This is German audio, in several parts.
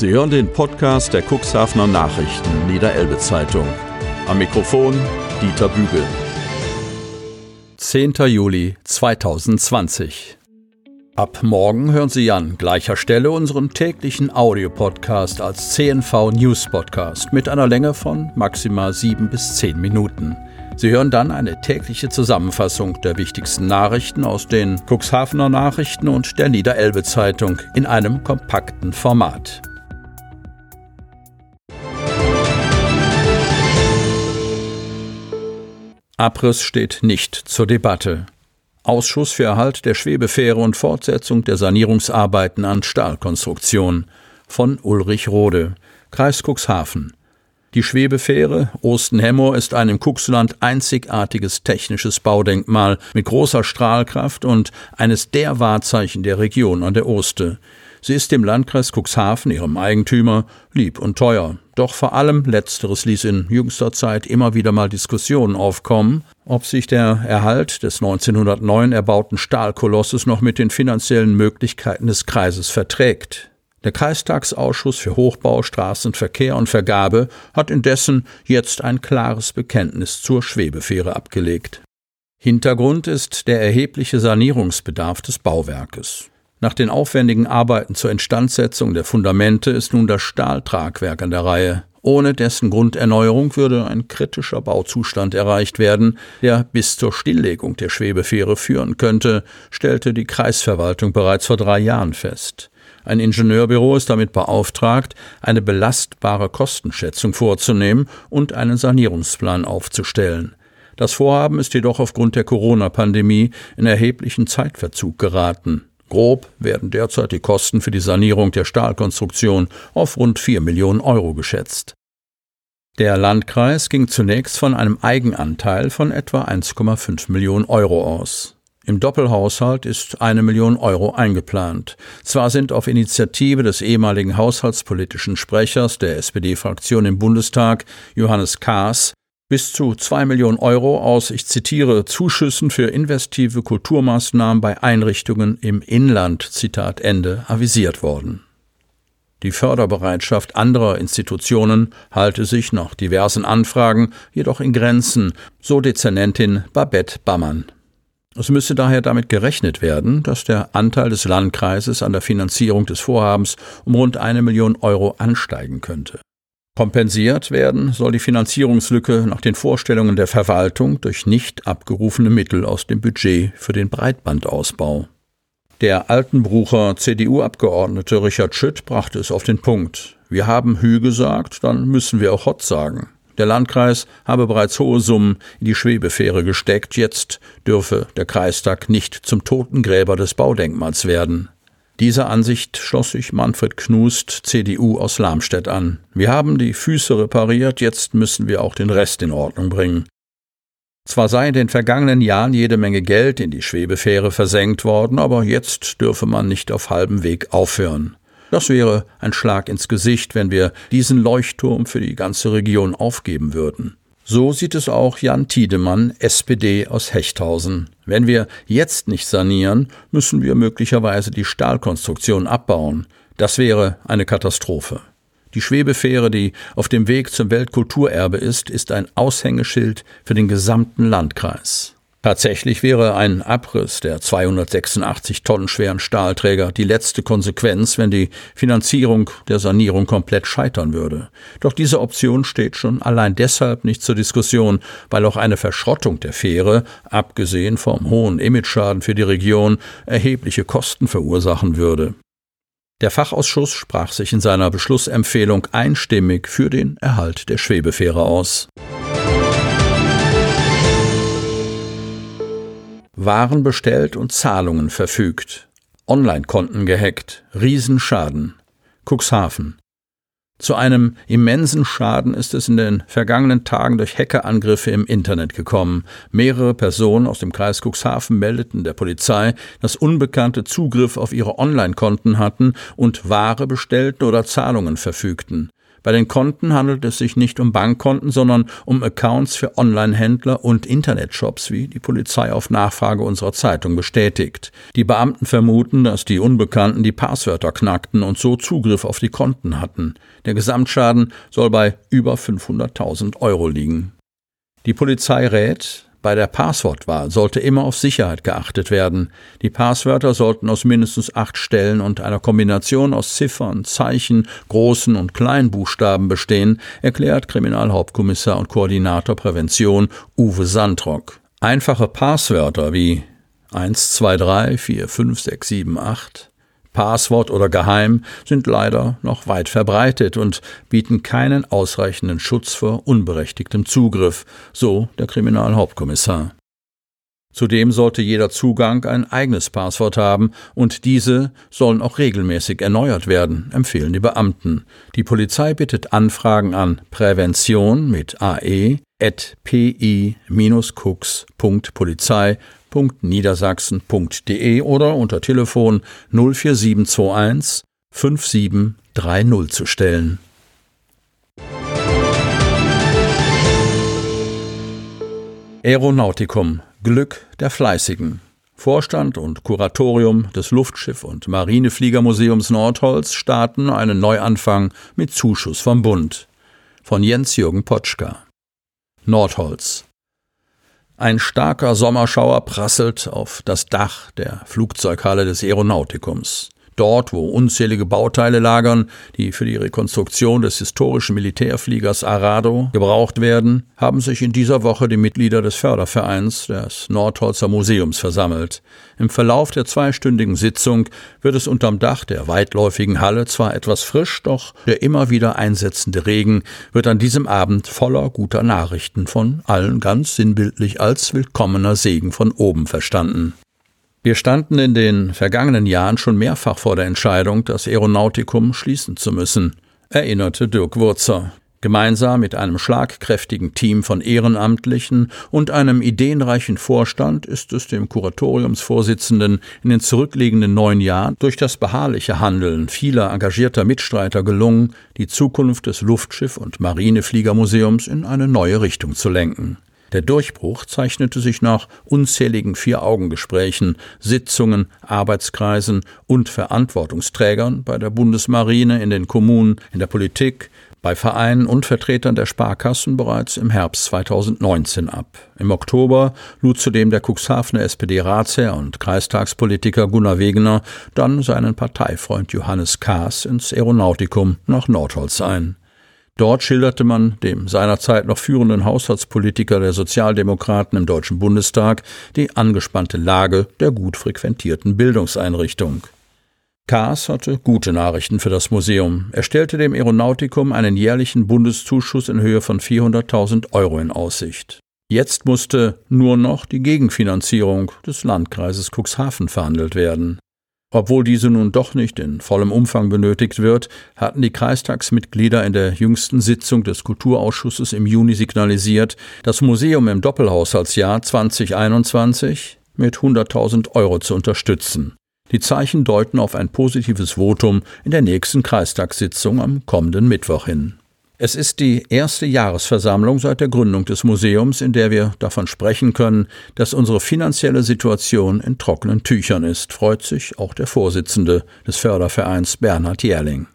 Sie hören den Podcast der Cuxhavener Nachrichten Niederelbe Zeitung. Am Mikrofon Dieter Bügel. 10. Juli 2020. Ab morgen hören Sie an gleicher Stelle unseren täglichen Audiopodcast als CNV News Podcast mit einer Länge von maximal sieben bis zehn Minuten. Sie hören dann eine tägliche Zusammenfassung der wichtigsten Nachrichten aus den Cuxhavener Nachrichten und der Niederelbe Zeitung in einem kompakten Format. Abriss steht nicht zur Debatte. Ausschuss für Erhalt der Schwebefähre und Fortsetzung der Sanierungsarbeiten an Stahlkonstruktion von Ulrich Rode, Kreis Cuxhaven. Die Schwebefähre Osten-Hemmoor ist ein im Cuxland einzigartiges technisches Baudenkmal mit großer Strahlkraft und eines der Wahrzeichen der Region an der Oste. Sie ist dem Landkreis Cuxhaven, ihrem Eigentümer, lieb und teuer. Doch vor allem letzteres ließ in jüngster Zeit immer wieder mal Diskussionen aufkommen, ob sich der Erhalt des 1909 erbauten Stahlkolosses noch mit den finanziellen Möglichkeiten des Kreises verträgt. Der Kreistagsausschuss für Hochbau, Straßenverkehr und Vergabe hat indessen jetzt ein klares Bekenntnis zur Schwebefähre abgelegt. Hintergrund ist der erhebliche Sanierungsbedarf des Bauwerkes. Nach den aufwendigen Arbeiten zur Instandsetzung der Fundamente ist nun das Stahltragwerk an der Reihe. Ohne dessen Grunderneuerung würde ein kritischer Bauzustand erreicht werden, der bis zur Stilllegung der Schwebefähre führen könnte, stellte die Kreisverwaltung bereits vor drei Jahren fest. Ein Ingenieurbüro ist damit beauftragt, eine belastbare Kostenschätzung vorzunehmen und einen Sanierungsplan aufzustellen. Das Vorhaben ist jedoch aufgrund der Corona-Pandemie in erheblichen Zeitverzug geraten. Grob werden derzeit die Kosten für die Sanierung der Stahlkonstruktion auf rund 4 Millionen Euro geschätzt. Der Landkreis ging zunächst von einem Eigenanteil von etwa 1,5 Millionen Euro aus. Im Doppelhaushalt ist eine Million Euro eingeplant. Zwar sind auf Initiative des ehemaligen haushaltspolitischen Sprechers der SPD-Fraktion im Bundestag, Johannes Kaas, bis zu zwei Millionen Euro aus, ich zitiere, Zuschüssen für investive Kulturmaßnahmen bei Einrichtungen im Inland, Zitat Ende, avisiert worden. Die Förderbereitschaft anderer Institutionen halte sich nach diversen Anfragen jedoch in Grenzen, so Dezernentin Babette Bammann. Es müsse daher damit gerechnet werden, dass der Anteil des Landkreises an der Finanzierung des Vorhabens um rund eine Million Euro ansteigen könnte. Kompensiert werden soll die Finanzierungslücke nach den Vorstellungen der Verwaltung durch nicht abgerufene Mittel aus dem Budget für den Breitbandausbau. Der Altenbrucher CDU-Abgeordnete Richard Schütt brachte es auf den Punkt. Wir haben Hü gesagt, dann müssen wir auch Hott sagen. Der Landkreis habe bereits hohe Summen in die Schwebefähre gesteckt, jetzt dürfe der Kreistag nicht zum Totengräber des Baudenkmals werden. Dieser Ansicht schloss sich Manfred Knust, CDU aus Lamstedt an. Wir haben die Füße repariert, jetzt müssen wir auch den Rest in Ordnung bringen. Zwar sei in den vergangenen Jahren jede Menge Geld in die Schwebefähre versenkt worden, aber jetzt dürfe man nicht auf halbem Weg aufhören. Das wäre ein Schlag ins Gesicht, wenn wir diesen Leuchtturm für die ganze Region aufgeben würden. So sieht es auch Jan Tiedemann, SPD aus Hechthausen. Wenn wir jetzt nicht sanieren, müssen wir möglicherweise die Stahlkonstruktion abbauen. Das wäre eine Katastrophe. Die Schwebefähre, die auf dem Weg zum Weltkulturerbe ist, ist ein Aushängeschild für den gesamten Landkreis. Tatsächlich wäre ein Abriss der 286 Tonnen schweren Stahlträger die letzte Konsequenz, wenn die Finanzierung der Sanierung komplett scheitern würde. Doch diese Option steht schon allein deshalb nicht zur Diskussion, weil auch eine Verschrottung der Fähre, abgesehen vom hohen Imageschaden für die Region, erhebliche Kosten verursachen würde. Der Fachausschuss sprach sich in seiner Beschlussempfehlung einstimmig für den Erhalt der Schwebefähre aus. Waren bestellt und Zahlungen verfügt. Online-Konten gehackt. Riesenschaden. Cuxhaven. Zu einem immensen Schaden ist es in den vergangenen Tagen durch Hackerangriffe im Internet gekommen. Mehrere Personen aus dem Kreis Cuxhaven meldeten der Polizei, dass Unbekannte Zugriff auf ihre Online-Konten hatten und Ware bestellten oder Zahlungen verfügten. Bei den Konten handelt es sich nicht um Bankkonten, sondern um Accounts für Online-Händler und Internetshops, wie die Polizei auf Nachfrage unserer Zeitung bestätigt. Die Beamten vermuten, dass die Unbekannten die Passwörter knackten und so Zugriff auf die Konten hatten. Der Gesamtschaden soll bei über 500.000 Euro liegen. Die Polizei rät, bei der Passwortwahl sollte immer auf Sicherheit geachtet werden. Die Passwörter sollten aus mindestens acht Stellen und einer Kombination aus Ziffern, Zeichen, großen und kleinen Buchstaben bestehen, erklärt Kriminalhauptkommissar und Koordinator Prävention Uwe Sandrock. Einfache Passwörter wie 1, 2, 3, 4, 5, 6, 7, 8 Passwort oder geheim sind leider noch weit verbreitet und bieten keinen ausreichenden Schutz vor unberechtigtem Zugriff, so der Kriminalhauptkommissar. Zudem sollte jeder Zugang ein eigenes Passwort haben und diese sollen auch regelmäßig erneuert werden, empfehlen die Beamten. Die Polizei bittet Anfragen an Prävention mit ae at pi-cooks.polizei www.niedersachsen.de oder unter Telefon 04721 5730 zu stellen. Aeronautikum Glück der Fleißigen Vorstand und Kuratorium des Luftschiff- und Marinefliegermuseums Nordholz starten einen Neuanfang mit Zuschuss vom Bund. Von Jens-Jürgen Potschka. Nordholz. Ein starker Sommerschauer prasselt auf das Dach der Flugzeughalle des Aeronautikums. Dort, wo unzählige Bauteile lagern, die für die Rekonstruktion des historischen Militärfliegers Arado gebraucht werden, haben sich in dieser Woche die Mitglieder des Fördervereins des Nordholzer Museums versammelt. Im Verlauf der zweistündigen Sitzung wird es unterm Dach der weitläufigen Halle zwar etwas frisch, doch der immer wieder einsetzende Regen wird an diesem Abend voller guter Nachrichten von allen ganz sinnbildlich als willkommener Segen von oben verstanden. Wir standen in den vergangenen Jahren schon mehrfach vor der Entscheidung, das Aeronautikum schließen zu müssen, erinnerte Dirk Wurzer. Gemeinsam mit einem schlagkräftigen Team von Ehrenamtlichen und einem ideenreichen Vorstand ist es dem Kuratoriumsvorsitzenden in den zurückliegenden neun Jahren durch das beharrliche Handeln vieler engagierter Mitstreiter gelungen, die Zukunft des Luftschiff- und Marinefliegermuseums in eine neue Richtung zu lenken. Der Durchbruch zeichnete sich nach unzähligen Vier-Augen-Gesprächen, Sitzungen, Arbeitskreisen und Verantwortungsträgern bei der Bundesmarine, in den Kommunen, in der Politik, bei Vereinen und Vertretern der Sparkassen bereits im Herbst 2019 ab. Im Oktober lud zudem der Cuxhavener SPD-Ratsherr und Kreistagspolitiker Gunnar Wegener dann seinen Parteifreund Johannes Kaas ins Aeronautikum nach Nordholz ein. Dort schilderte man dem seinerzeit noch führenden Haushaltspolitiker der Sozialdemokraten im Deutschen Bundestag die angespannte Lage der gut frequentierten Bildungseinrichtung. Kaas hatte gute Nachrichten für das Museum. Er stellte dem Aeronautikum einen jährlichen Bundeszuschuss in Höhe von 400.000 Euro in Aussicht. Jetzt musste nur noch die Gegenfinanzierung des Landkreises Cuxhaven verhandelt werden. Obwohl diese nun doch nicht in vollem Umfang benötigt wird, hatten die Kreistagsmitglieder in der jüngsten Sitzung des Kulturausschusses im Juni signalisiert, das Museum im Doppelhaushaltsjahr 2021 mit 100.000 Euro zu unterstützen. Die Zeichen deuten auf ein positives Votum in der nächsten Kreistagssitzung am kommenden Mittwoch hin. Es ist die erste Jahresversammlung seit der Gründung des Museums, in der wir davon sprechen können, dass unsere finanzielle Situation in trockenen Tüchern ist, freut sich auch der Vorsitzende des Fördervereins Bernhard Jährling.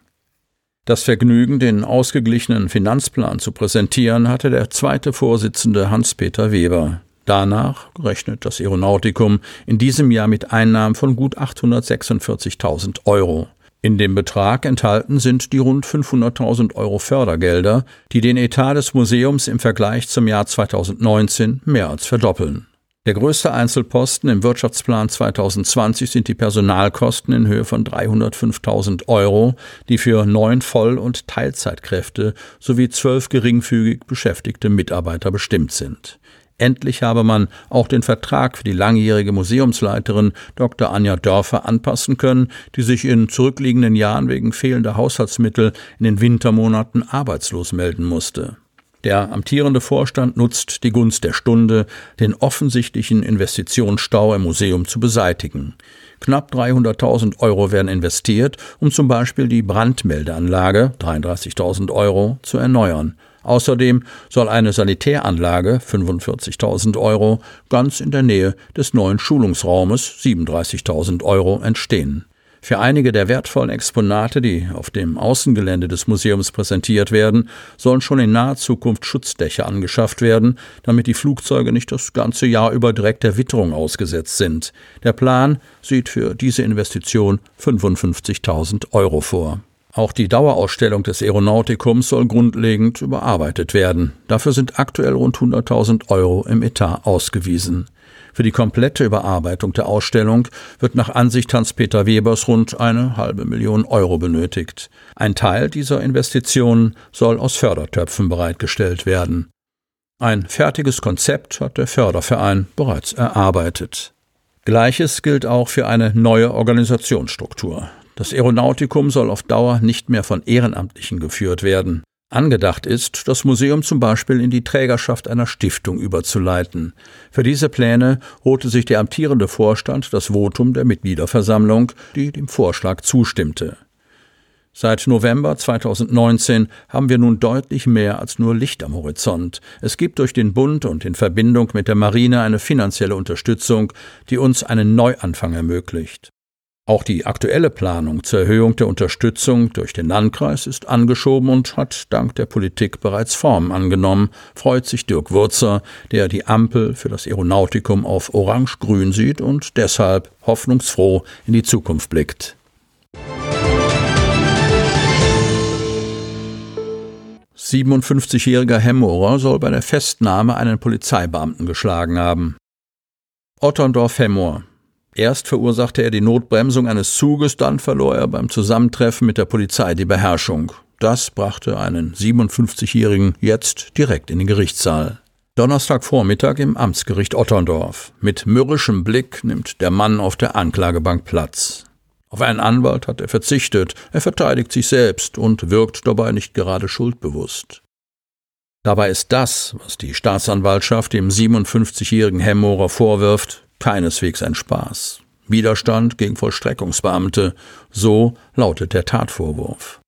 Das Vergnügen, den ausgeglichenen Finanzplan zu präsentieren, hatte der zweite Vorsitzende Hans-Peter Weber. Danach rechnet das Aeronautikum in diesem Jahr mit Einnahmen von gut 846.000 Euro. In dem Betrag enthalten sind die rund 500.000 Euro Fördergelder, die den Etat des Museums im Vergleich zum Jahr 2019 mehr als verdoppeln. Der größte Einzelposten im Wirtschaftsplan 2020 sind die Personalkosten in Höhe von 305.000 Euro, die für neun Voll- und Teilzeitkräfte sowie zwölf geringfügig beschäftigte Mitarbeiter bestimmt sind. Endlich habe man auch den Vertrag für die langjährige Museumsleiterin Dr. Anja Dörfer anpassen können, die sich in zurückliegenden Jahren wegen fehlender Haushaltsmittel in den Wintermonaten arbeitslos melden musste. Der amtierende Vorstand nutzt die Gunst der Stunde, den offensichtlichen Investitionsstau im Museum zu beseitigen. Knapp 300.000 Euro werden investiert, um zum Beispiel die Brandmeldeanlage 33.000 Euro zu erneuern. Außerdem soll eine Sanitäranlage 45.000 Euro ganz in der Nähe des neuen Schulungsraumes 37.000 Euro entstehen. Für einige der wertvollen Exponate, die auf dem Außengelände des Museums präsentiert werden, sollen schon in naher Zukunft Schutzdächer angeschafft werden, damit die Flugzeuge nicht das ganze Jahr über direkt der Witterung ausgesetzt sind. Der Plan sieht für diese Investition 55.000 Euro vor. Auch die Dauerausstellung des Aeronautikums soll grundlegend überarbeitet werden. Dafür sind aktuell rund 100.000 Euro im Etat ausgewiesen. Für die komplette Überarbeitung der Ausstellung wird nach Ansicht Hans-Peter Webers rund eine halbe Million Euro benötigt. Ein Teil dieser Investitionen soll aus Fördertöpfen bereitgestellt werden. Ein fertiges Konzept hat der Förderverein bereits erarbeitet. Gleiches gilt auch für eine neue Organisationsstruktur. Das Aeronautikum soll auf Dauer nicht mehr von Ehrenamtlichen geführt werden. Angedacht ist, das Museum zum Beispiel in die Trägerschaft einer Stiftung überzuleiten. Für diese Pläne holte sich der amtierende Vorstand das Votum der Mitgliederversammlung, die dem Vorschlag zustimmte. Seit November 2019 haben wir nun deutlich mehr als nur Licht am Horizont. Es gibt durch den Bund und in Verbindung mit der Marine eine finanzielle Unterstützung, die uns einen Neuanfang ermöglicht. Auch die aktuelle Planung zur Erhöhung der Unterstützung durch den Landkreis ist angeschoben und hat dank der Politik bereits Form angenommen, freut sich Dirk Wurzer, der die Ampel für das Aeronautikum auf orange-grün sieht und deshalb hoffnungsfroh in die Zukunft blickt. Siebenundfünfzigjähriger Hemmorer soll bei der Festnahme einen Polizeibeamten geschlagen haben. Otterndorf Hemmoor Erst verursachte er die Notbremsung eines Zuges, dann verlor er beim Zusammentreffen mit der Polizei die Beherrschung. Das brachte einen 57-Jährigen jetzt direkt in den Gerichtssaal. Donnerstagvormittag im Amtsgericht Otterndorf. Mit mürrischem Blick nimmt der Mann auf der Anklagebank Platz. Auf einen Anwalt hat er verzichtet, er verteidigt sich selbst und wirkt dabei nicht gerade schuldbewusst. Dabei ist das, was die Staatsanwaltschaft dem 57-jährigen Hemmorer vorwirft, keineswegs ein Spaß. Widerstand gegen Vollstreckungsbeamte, so lautet der Tatvorwurf.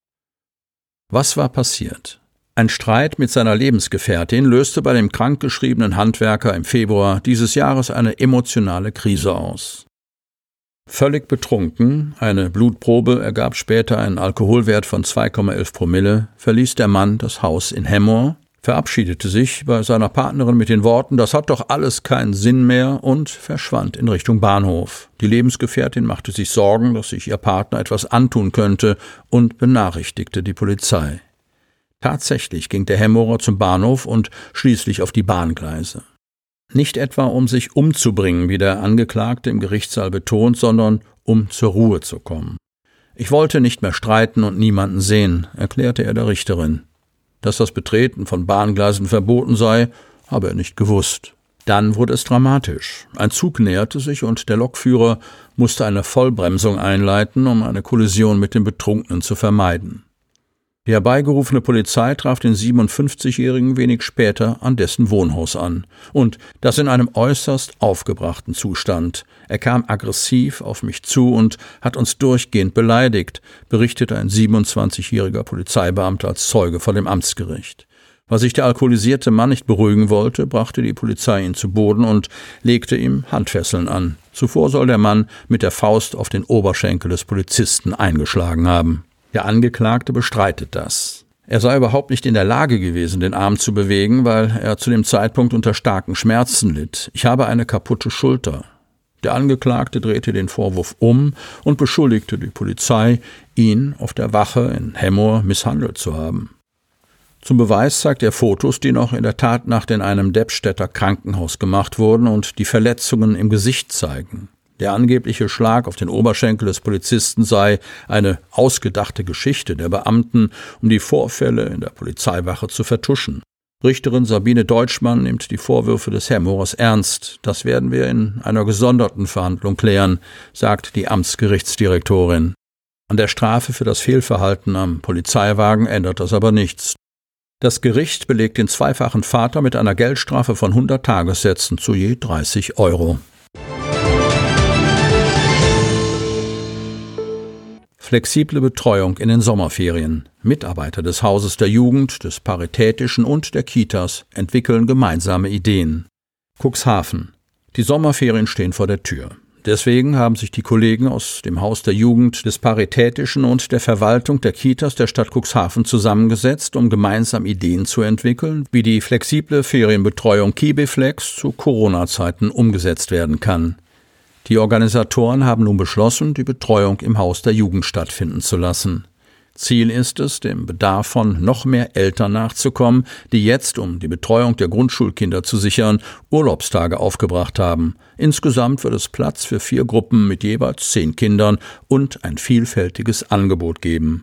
Was war passiert? Ein Streit mit seiner Lebensgefährtin löste bei dem krankgeschriebenen Handwerker im Februar dieses Jahres eine emotionale Krise aus. Völlig betrunken, eine Blutprobe ergab später einen Alkoholwert von 2,11 Promille, verließ der Mann das Haus in Hemmoor, verabschiedete sich bei seiner Partnerin mit den Worten Das hat doch alles keinen Sinn mehr und verschwand in Richtung Bahnhof. Die Lebensgefährtin machte sich Sorgen, dass sich ihr Partner etwas antun könnte und benachrichtigte die Polizei. Tatsächlich ging der Hemmerer zum Bahnhof und schließlich auf die Bahngleise. Nicht etwa um sich umzubringen, wie der Angeklagte im Gerichtssaal betont, sondern um zur Ruhe zu kommen. Ich wollte nicht mehr streiten und niemanden sehen, erklärte er der Richterin. Dass das Betreten von Bahngleisen verboten sei, habe er nicht gewusst. Dann wurde es dramatisch. Ein Zug näherte sich und der Lokführer musste eine Vollbremsung einleiten, um eine Kollision mit dem Betrunkenen zu vermeiden. Die herbeigerufene Polizei traf den 57-Jährigen wenig später an dessen Wohnhaus an. Und das in einem äußerst aufgebrachten Zustand. Er kam aggressiv auf mich zu und hat uns durchgehend beleidigt, berichtete ein 27-jähriger Polizeibeamter als Zeuge vor dem Amtsgericht. Weil sich der alkoholisierte Mann nicht beruhigen wollte, brachte die Polizei ihn zu Boden und legte ihm Handfesseln an. Zuvor soll der Mann mit der Faust auf den Oberschenkel des Polizisten eingeschlagen haben. Der Angeklagte bestreitet das. Er sei überhaupt nicht in der Lage gewesen, den Arm zu bewegen, weil er zu dem Zeitpunkt unter starken Schmerzen litt. Ich habe eine kaputte Schulter. Der Angeklagte drehte den Vorwurf um und beschuldigte die Polizei, ihn auf der Wache in Hemmoor misshandelt zu haben. Zum Beweis zeigt er Fotos, die noch in der Tatnacht in einem Deppstädter Krankenhaus gemacht wurden und die Verletzungen im Gesicht zeigen. Der angebliche Schlag auf den Oberschenkel des Polizisten sei eine ausgedachte Geschichte der Beamten, um die Vorfälle in der Polizeiwache zu vertuschen. Richterin Sabine Deutschmann nimmt die Vorwürfe des Hemmorers ernst. Das werden wir in einer gesonderten Verhandlung klären, sagt die Amtsgerichtsdirektorin. An der Strafe für das Fehlverhalten am Polizeiwagen ändert das aber nichts. Das Gericht belegt den zweifachen Vater mit einer Geldstrafe von 100 Tagessätzen zu je 30 Euro. Flexible Betreuung in den Sommerferien. Mitarbeiter des Hauses der Jugend, des Paritätischen und der Kitas entwickeln gemeinsame Ideen. Cuxhaven. Die Sommerferien stehen vor der Tür. Deswegen haben sich die Kollegen aus dem Haus der Jugend, des Paritätischen und der Verwaltung der Kitas der Stadt Cuxhaven zusammengesetzt, um gemeinsam Ideen zu entwickeln, wie die flexible Ferienbetreuung Kibeflex zu Corona-Zeiten umgesetzt werden kann. Die Organisatoren haben nun beschlossen, die Betreuung im Haus der Jugend stattfinden zu lassen. Ziel ist es, dem Bedarf von noch mehr Eltern nachzukommen, die jetzt, um die Betreuung der Grundschulkinder zu sichern, Urlaubstage aufgebracht haben. Insgesamt wird es Platz für vier Gruppen mit jeweils zehn Kindern und ein vielfältiges Angebot geben.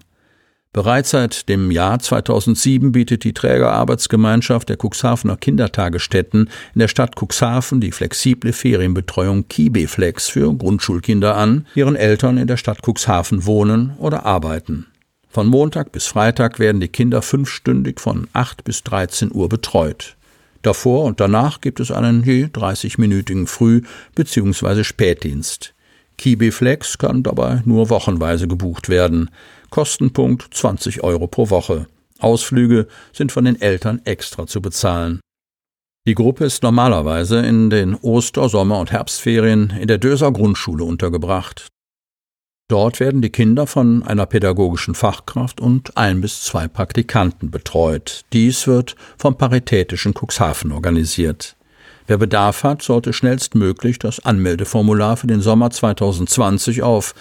Bereits seit dem Jahr 2007 bietet die Trägerarbeitsgemeinschaft der Cuxhavener Kindertagesstätten in der Stadt Cuxhaven die flexible Ferienbetreuung Kibeflex für Grundschulkinder an, deren Eltern in der Stadt Cuxhaven wohnen oder arbeiten. Von Montag bis Freitag werden die Kinder fünfstündig von 8 bis 13 Uhr betreut. Davor und danach gibt es einen je 30-minütigen Früh- bzw. Spätdienst. Kibiflex kann dabei nur wochenweise gebucht werden. Kostenpunkt 20 Euro pro Woche. Ausflüge sind von den Eltern extra zu bezahlen. Die Gruppe ist normalerweise in den Oster-, Sommer- und Herbstferien in der Döser Grundschule untergebracht. Dort werden die Kinder von einer pädagogischen Fachkraft und ein bis zwei Praktikanten betreut. Dies wird vom Paritätischen Cuxhaven organisiert. Wer Bedarf hat, sollte schnellstmöglich das Anmeldeformular für den Sommer 2020 auf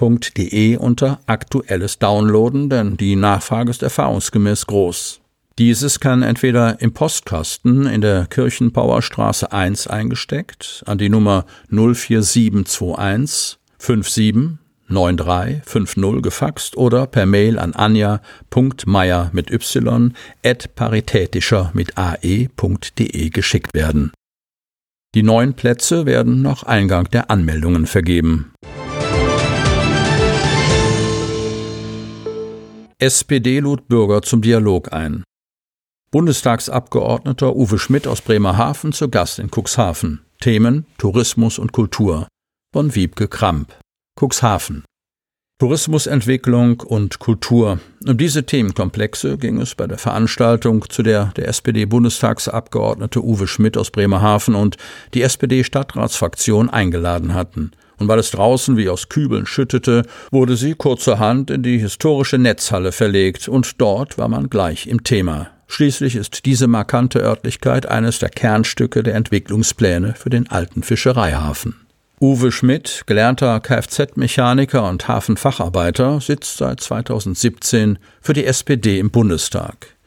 www.paricux.de unter Aktuelles downloaden, denn die Nachfrage ist erfahrungsgemäß groß. Dieses kann entweder im Postkasten in der Kirchenbauerstraße 1 eingesteckt an die Nummer 04721 57 9350 gefaxt oder per Mail an anja.meier mit y at paritätischer mit ae.de geschickt werden. Die neuen Plätze werden nach Eingang der Anmeldungen vergeben. SPD lud Bürger zum Dialog ein. Bundestagsabgeordneter Uwe Schmidt aus Bremerhaven zu Gast in Cuxhaven. Themen Tourismus und Kultur von Wiebke Kramp. Cuxhaven. Tourismusentwicklung und Kultur. Um diese Themenkomplexe ging es bei der Veranstaltung, zu der der SPD-Bundestagsabgeordnete Uwe Schmidt aus Bremerhaven und die SPD-Stadtratsfraktion eingeladen hatten. Und weil es draußen wie aus Kübeln schüttete, wurde sie kurzerhand in die historische Netzhalle verlegt, und dort war man gleich im Thema. Schließlich ist diese markante Örtlichkeit eines der Kernstücke der Entwicklungspläne für den alten Fischereihafen. Uwe Schmidt, gelernter Kfz-Mechaniker und Hafenfacharbeiter, sitzt seit 2017 für die SPD im Bundestag.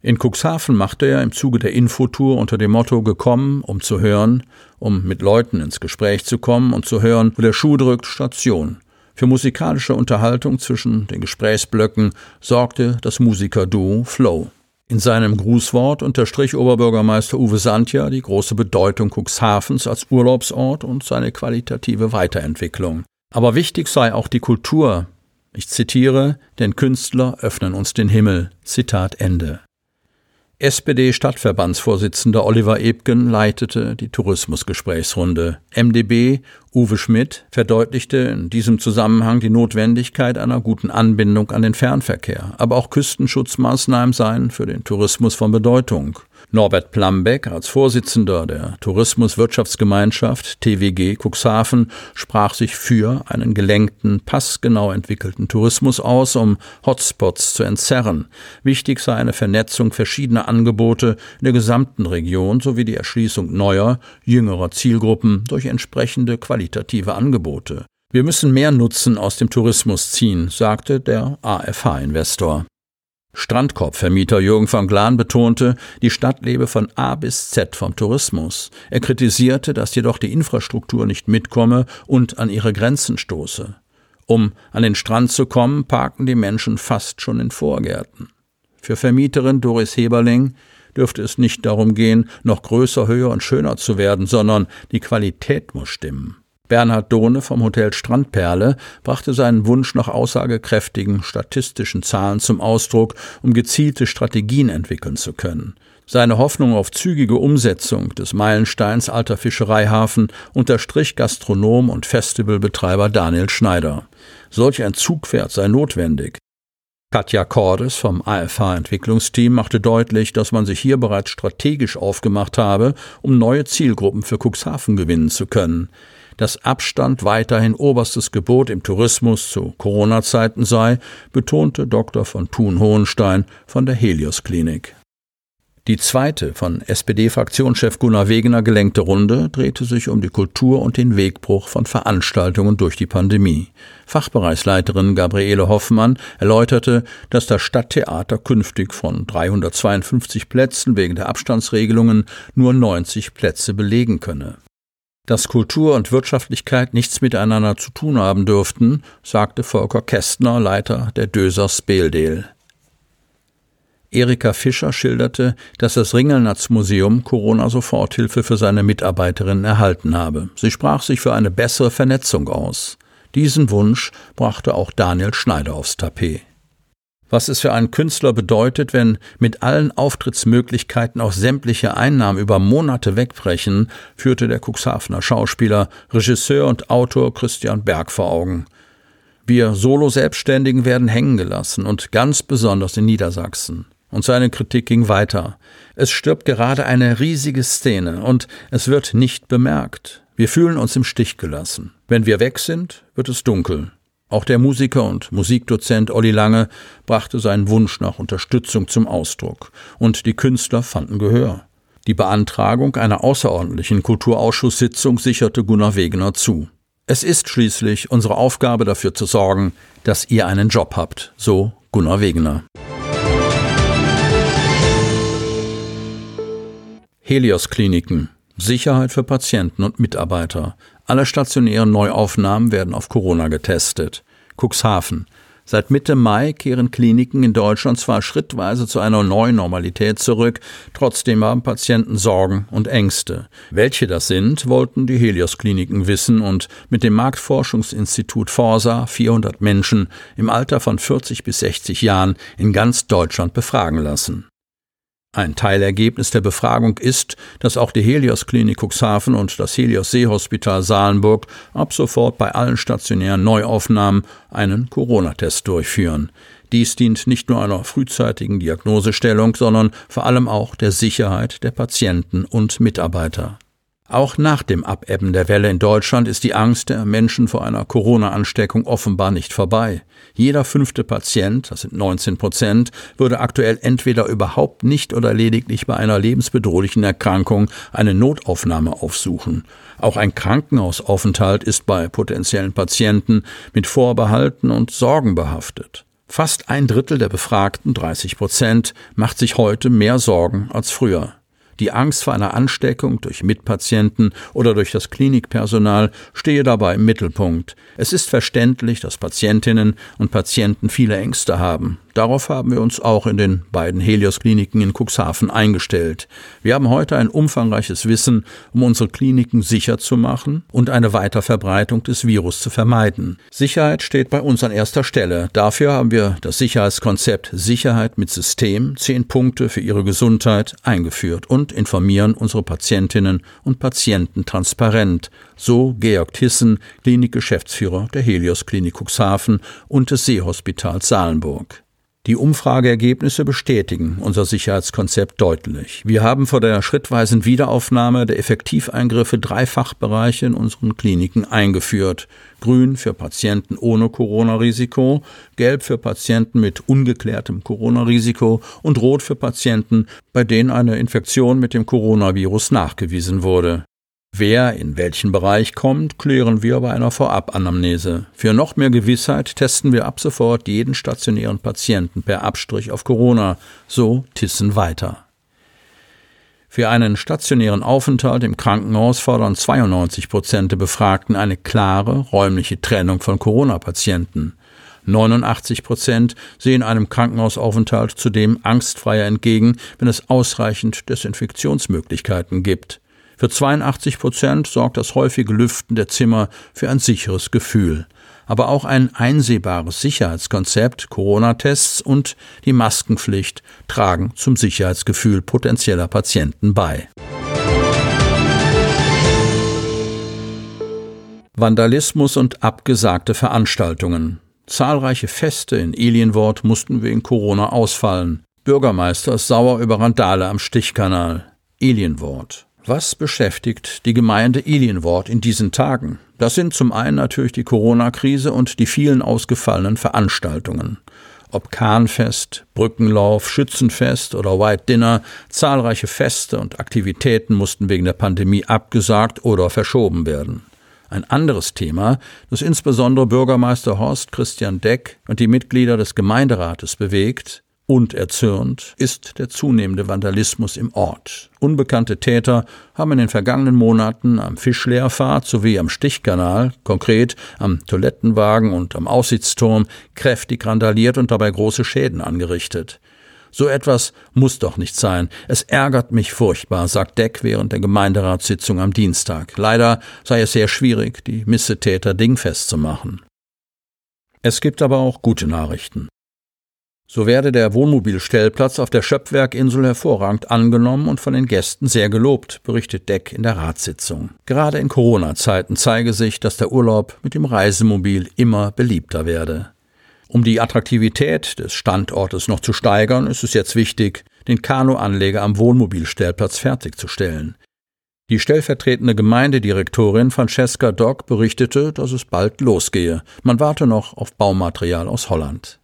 In Cuxhaven machte er im Zuge der Infotour unter dem Motto gekommen, um zu hören, um mit Leuten ins Gespräch zu kommen und zu hören, wo der Schuh drückt, Station. Für musikalische Unterhaltung zwischen den Gesprächsblöcken sorgte das Musikerduo Flow. In seinem Grußwort unterstrich Oberbürgermeister Uwe Sandja die große Bedeutung Cuxhavens als Urlaubsort und seine qualitative Weiterentwicklung. Aber wichtig sei auch die Kultur. Ich zitiere, denn Künstler öffnen uns den Himmel. Zitat Ende. SPD-Stadtverbandsvorsitzender Oliver Ebgen leitete die Tourismusgesprächsrunde. MdB Uwe Schmidt verdeutlichte in diesem Zusammenhang die Notwendigkeit einer guten Anbindung an den Fernverkehr. Aber auch Küstenschutzmaßnahmen seien für den Tourismus von Bedeutung. Norbert Plambeck als Vorsitzender der Tourismuswirtschaftsgemeinschaft TWG Cuxhaven sprach sich für einen gelenkten, passgenau entwickelten Tourismus aus, um Hotspots zu entzerren. Wichtig sei eine Vernetzung verschiedener Angebote in der gesamten Region sowie die Erschließung neuer, jüngerer Zielgruppen durch entsprechende qualitative Angebote. Wir müssen mehr Nutzen aus dem Tourismus ziehen, sagte der AFH-Investor. Strandkorbvermieter Jürgen van Glan betonte, die Stadt lebe von A bis Z vom Tourismus. Er kritisierte, dass jedoch die Infrastruktur nicht mitkomme und an ihre Grenzen stoße. Um an den Strand zu kommen, parken die Menschen fast schon in Vorgärten. Für Vermieterin Doris Heberling dürfte es nicht darum gehen, noch größer, höher und schöner zu werden, sondern die Qualität muss stimmen. Bernhard Dohne vom Hotel Strandperle brachte seinen Wunsch nach aussagekräftigen statistischen Zahlen zum Ausdruck, um gezielte Strategien entwickeln zu können. Seine Hoffnung auf zügige Umsetzung des Meilensteins Alter Fischereihafen unterstrich Gastronom und Festivalbetreiber Daniel Schneider. Solch ein Zugpferd sei notwendig. Katja Cordes vom AFH-Entwicklungsteam machte deutlich, dass man sich hier bereits strategisch aufgemacht habe, um neue Zielgruppen für Cuxhaven gewinnen zu können dass Abstand weiterhin oberstes Gebot im Tourismus zu Corona-Zeiten sei, betonte Dr. von Thun-Hohenstein von der Helios Klinik. Die zweite von SPD-Fraktionschef Gunnar Wegener gelenkte Runde drehte sich um die Kultur und den Wegbruch von Veranstaltungen durch die Pandemie. Fachbereichsleiterin Gabriele Hoffmann erläuterte, dass das Stadttheater künftig von 352 Plätzen wegen der Abstandsregelungen nur 90 Plätze belegen könne. Dass Kultur und Wirtschaftlichkeit nichts miteinander zu tun haben dürften, sagte Volker Kästner, Leiter der Döser Speldel. Erika Fischer schilderte, dass das Ringelnatz-Museum Corona-Soforthilfe für seine Mitarbeiterinnen erhalten habe. Sie sprach sich für eine bessere Vernetzung aus. Diesen Wunsch brachte auch Daniel Schneider aufs Tapet was es für einen Künstler bedeutet, wenn mit allen Auftrittsmöglichkeiten auch sämtliche Einnahmen über Monate wegbrechen, führte der Cuxhavener Schauspieler, Regisseur und Autor Christian Berg vor Augen. Wir Solo-Selbstständigen werden hängen gelassen und ganz besonders in Niedersachsen. Und seine Kritik ging weiter. Es stirbt gerade eine riesige Szene und es wird nicht bemerkt. Wir fühlen uns im Stich gelassen. Wenn wir weg sind, wird es dunkel. Auch der Musiker und Musikdozent Olli Lange brachte seinen Wunsch nach Unterstützung zum Ausdruck, und die Künstler fanden Gehör. Die Beantragung einer außerordentlichen Kulturausschusssitzung sicherte Gunnar Wegener zu. Es ist schließlich unsere Aufgabe dafür zu sorgen, dass ihr einen Job habt, so Gunnar Wegener. Helios Kliniken Sicherheit für Patienten und Mitarbeiter. Alle stationären Neuaufnahmen werden auf Corona getestet. Cuxhaven. Seit Mitte Mai kehren Kliniken in Deutschland zwar schrittweise zu einer neuen Normalität zurück, trotzdem haben Patienten Sorgen und Ängste. Welche das sind, wollten die Helios-Kliniken wissen und mit dem Marktforschungsinstitut Forsa 400 Menschen im Alter von 40 bis 60 Jahren in ganz Deutschland befragen lassen. Ein Teilergebnis der Befragung ist, dass auch die Helios Klinik Cuxhaven und das Helios Seehospital Salenburg ab sofort bei allen stationären Neuaufnahmen einen Corona-Test durchführen. Dies dient nicht nur einer frühzeitigen Diagnosestellung, sondern vor allem auch der Sicherheit der Patienten und Mitarbeiter. Auch nach dem Abebben der Welle in Deutschland ist die Angst der Menschen vor einer Corona-Ansteckung offenbar nicht vorbei. Jeder fünfte Patient, das sind 19 Prozent, würde aktuell entweder überhaupt nicht oder lediglich bei einer lebensbedrohlichen Erkrankung eine Notaufnahme aufsuchen. Auch ein Krankenhausaufenthalt ist bei potenziellen Patienten mit Vorbehalten und Sorgen behaftet. Fast ein Drittel der Befragten, 30 Prozent, macht sich heute mehr Sorgen als früher. Die Angst vor einer Ansteckung durch Mitpatienten oder durch das Klinikpersonal stehe dabei im Mittelpunkt. Es ist verständlich, dass Patientinnen und Patienten viele Ängste haben. Darauf haben wir uns auch in den beiden Helios-Kliniken in Cuxhaven eingestellt. Wir haben heute ein umfangreiches Wissen, um unsere Kliniken sicher zu machen und eine Weiterverbreitung des Virus zu vermeiden. Sicherheit steht bei uns an erster Stelle. Dafür haben wir das Sicherheitskonzept Sicherheit mit System, zehn Punkte für Ihre Gesundheit, eingeführt und informieren unsere Patientinnen und Patienten transparent. So Georg Tissen, Klinikgeschäftsführer der Helios Klinik Cuxhaven und des Seehospitals Salenburg. Die Umfrageergebnisse bestätigen unser Sicherheitskonzept deutlich. Wir haben vor der schrittweisen Wiederaufnahme der Effektiveingriffe drei Fachbereiche in unseren Kliniken eingeführt. Grün für Patienten ohne Corona-Risiko, gelb für Patienten mit ungeklärtem Corona-Risiko und rot für Patienten, bei denen eine Infektion mit dem Coronavirus nachgewiesen wurde. Wer in welchen Bereich kommt, klären wir bei einer Vorabanamnese. Für noch mehr Gewissheit testen wir ab sofort jeden stationären Patienten per Abstrich auf Corona, so Tissen weiter. Für einen stationären Aufenthalt im Krankenhaus fordern 92 Prozent der Befragten eine klare räumliche Trennung von Corona-Patienten. 89 Prozent sehen einem Krankenhausaufenthalt zudem angstfreier entgegen, wenn es ausreichend Desinfektionsmöglichkeiten gibt. Für 82 Prozent sorgt das häufige Lüften der Zimmer für ein sicheres Gefühl. Aber auch ein einsehbares Sicherheitskonzept, Corona-Tests und die Maskenpflicht tragen zum Sicherheitsgefühl potenzieller Patienten bei. Vandalismus und abgesagte Veranstaltungen. Zahlreiche Feste in Ilienwort mussten wegen Corona ausfallen. Bürgermeister ist sauer über Randale am Stichkanal. Ilienwort. Was beschäftigt die Gemeinde Ilienwort in diesen Tagen? Das sind zum einen natürlich die Corona-Krise und die vielen ausgefallenen Veranstaltungen. Ob Kahnfest, Brückenlauf, Schützenfest oder White Dinner, zahlreiche Feste und Aktivitäten mussten wegen der Pandemie abgesagt oder verschoben werden. Ein anderes Thema, das insbesondere Bürgermeister Horst Christian Deck und die Mitglieder des Gemeinderates bewegt und erzürnt, ist der zunehmende Vandalismus im Ort. Unbekannte Täter haben in den vergangenen Monaten am Fischleerfahrt sowie am Stichkanal, konkret am Toilettenwagen und am Aussichtsturm, kräftig randaliert und dabei große Schäden angerichtet. So etwas muss doch nicht sein. Es ärgert mich furchtbar, sagt Deck während der Gemeinderatssitzung am Dienstag. Leider sei es sehr schwierig, die Missetäter dingfest zu machen. Es gibt aber auch gute Nachrichten. So werde der Wohnmobilstellplatz auf der Schöpfwerkinsel hervorragend angenommen und von den Gästen sehr gelobt, berichtet Deck in der Ratssitzung. Gerade in Corona-Zeiten zeige sich, dass der Urlaub mit dem Reisemobil immer beliebter werde. Um die Attraktivität des Standortes noch zu steigern, ist es jetzt wichtig, den Kanuanleger am Wohnmobilstellplatz fertigzustellen. Die stellvertretende Gemeindedirektorin Francesca Dock berichtete, dass es bald losgehe. Man warte noch auf Baumaterial aus Holland.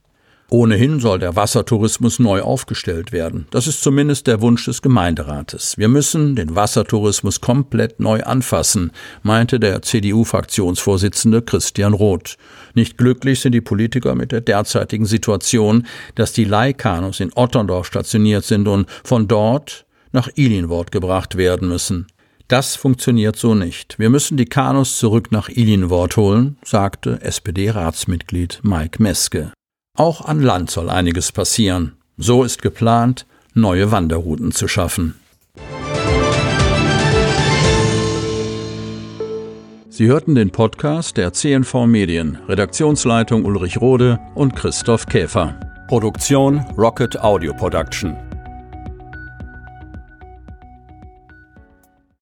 Ohnehin soll der Wassertourismus neu aufgestellt werden. Das ist zumindest der Wunsch des Gemeinderates. Wir müssen den Wassertourismus komplett neu anfassen, meinte der CDU-Fraktionsvorsitzende Christian Roth. Nicht glücklich sind die Politiker mit der derzeitigen Situation, dass die Leihkanus in Otterndorf stationiert sind und von dort nach Ilienwort gebracht werden müssen. Das funktioniert so nicht. Wir müssen die Kanus zurück nach Ilienwort holen, sagte SPD-Ratsmitglied Mike Meske. Auch an Land soll einiges passieren. So ist geplant, neue Wanderrouten zu schaffen. Sie hörten den Podcast der CNV Medien, Redaktionsleitung Ulrich Rode und Christoph Käfer. Produktion Rocket Audio Production.